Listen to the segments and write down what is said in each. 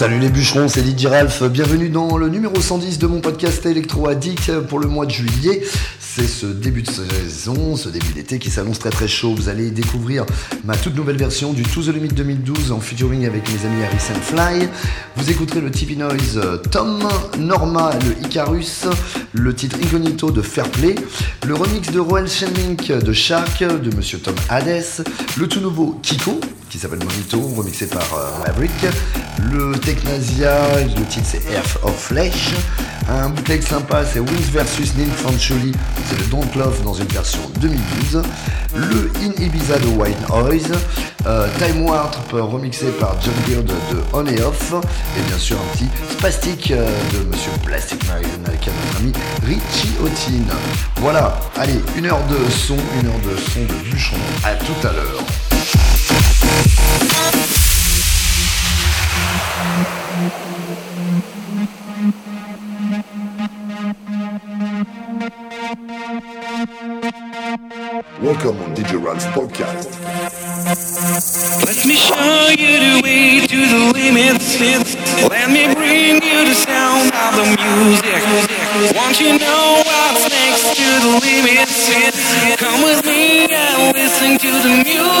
Salut les bûcherons, c'est Didier Ralph. Bienvenue dans le numéro 110 de mon podcast Electro Addict pour le mois de juillet. C'est ce début de saison, ce début d'été qui s'annonce très très chaud. Vous allez découvrir ma toute nouvelle version du To The Limit 2012 en featuring avec mes amis Harris Fly. Vous écouterez le TV Noise euh, Tom, Norma, le Icarus, le titre Incognito de Fairplay, le remix de Royal Shenlink de Shark, de Monsieur Tom Hades, le tout nouveau Kiko, qui s'appelle Monito, remixé par euh, Maverick, le Technasia, le titre c'est Earth of Flesh, un bootleg sympa c'est Wings vs Ninfanchuli, c'est le Don't Love dans une version 2012, le In Ibiza de White Noise, euh, Time Warp remixé par John Beard de On et Off, et bien sûr un petit spastique euh, de Monsieur Plastic Marion avec notre ami Richie Otin. Voilà, allez, une heure de son, une heure de son de bûcheron. À tout à l'heure. Welcome on DJ Ralph's podcast. Let me show you the way to the limits. Let me bring you the sound of the music. Want you know what's next to the limits? Come with me and listen to the music.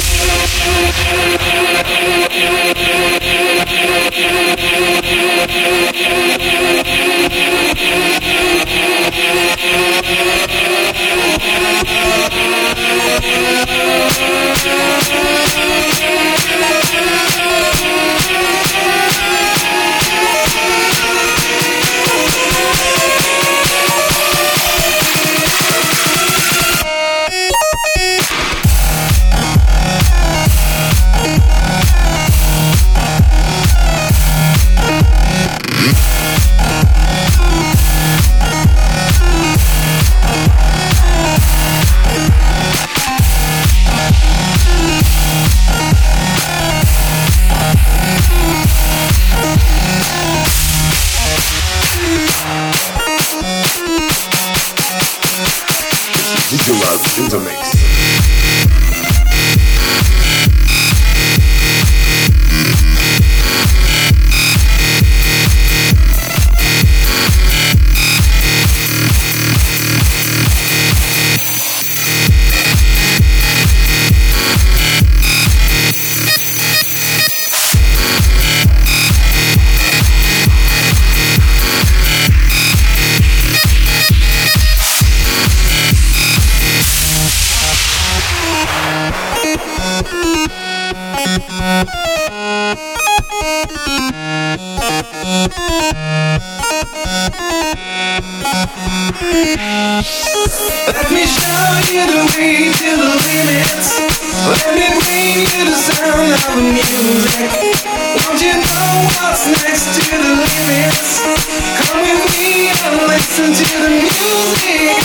show you the way to the limits. Let me bring you the sound of the music. Want you know what's next to the limits? Come with me and listen to the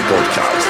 Podcast.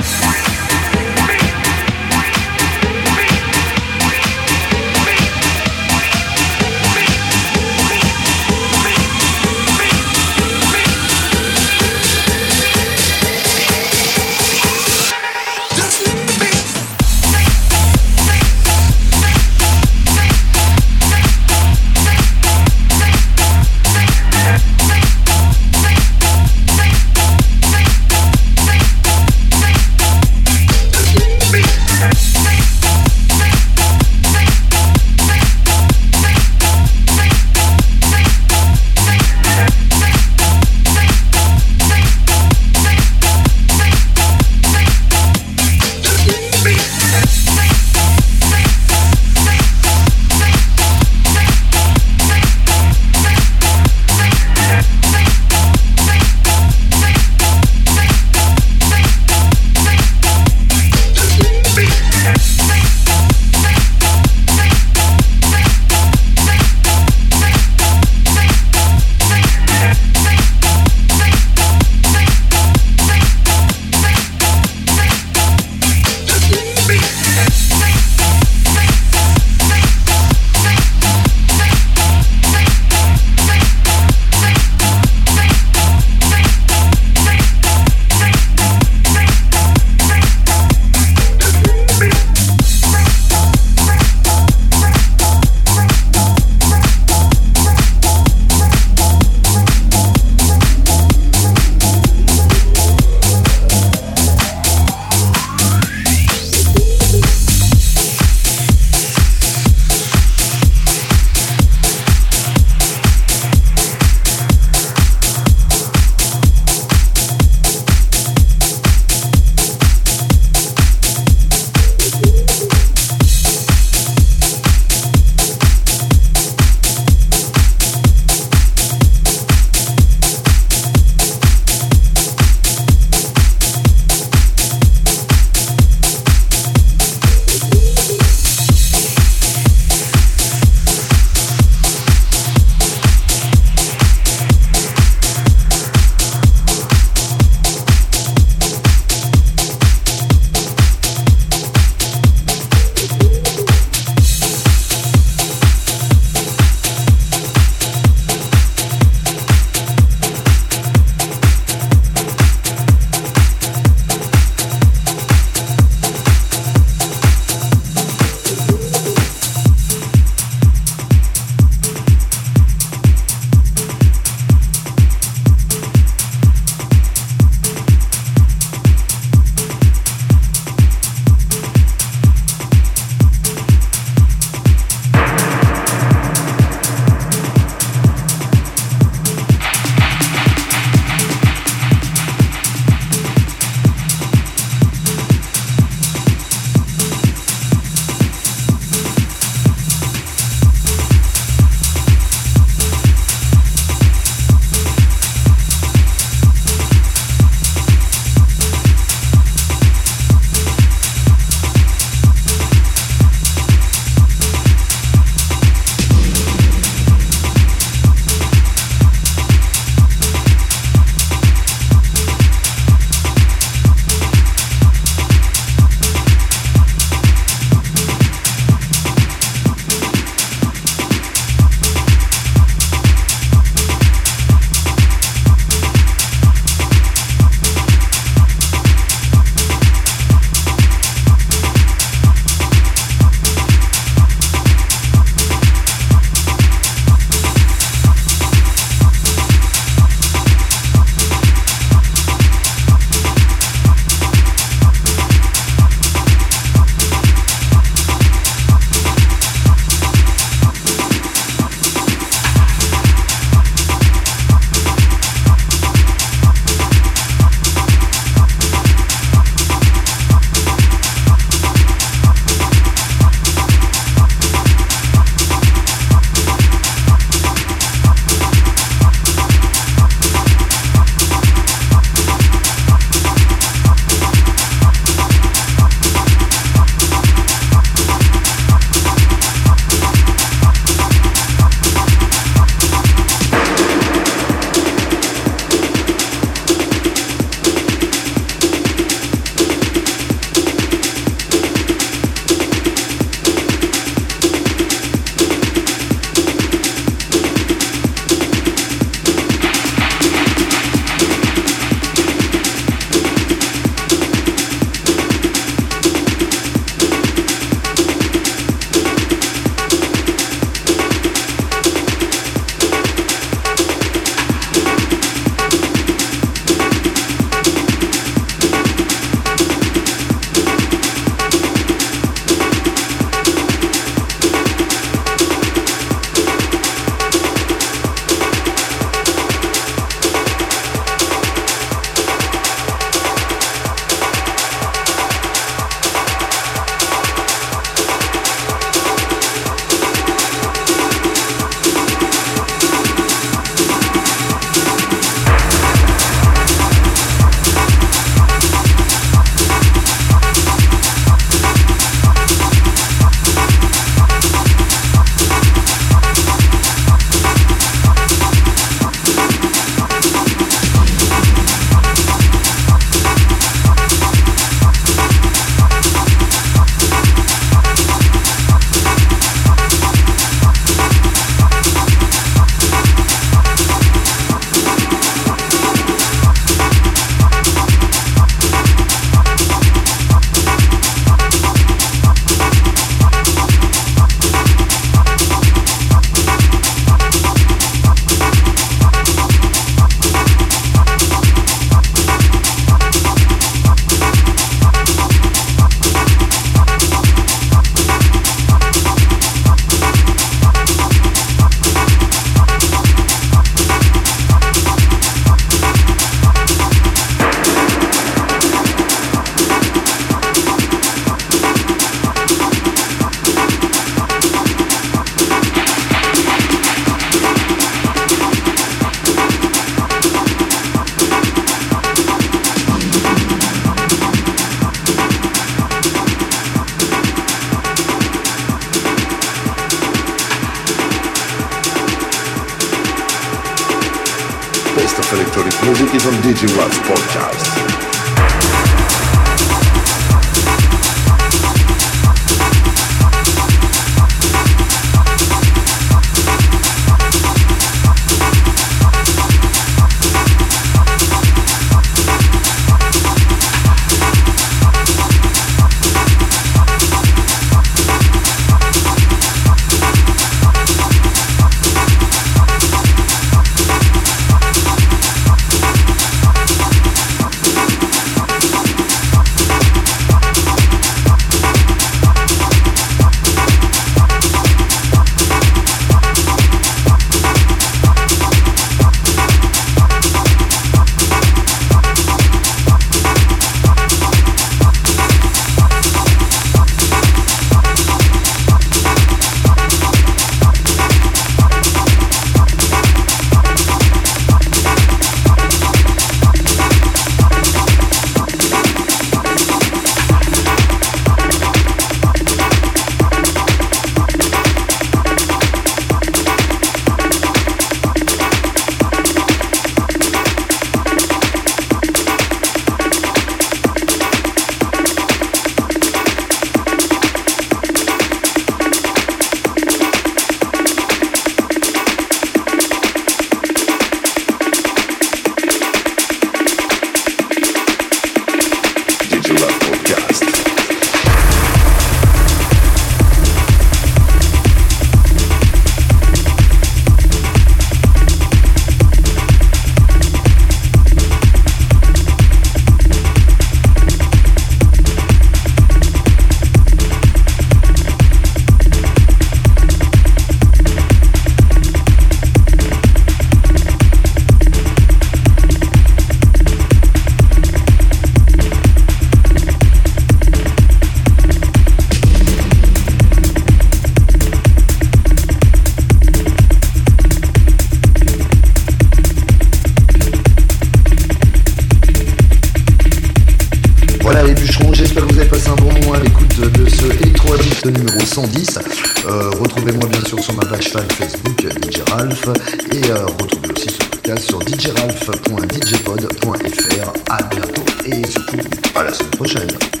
Et surtout à la semaine prochaine.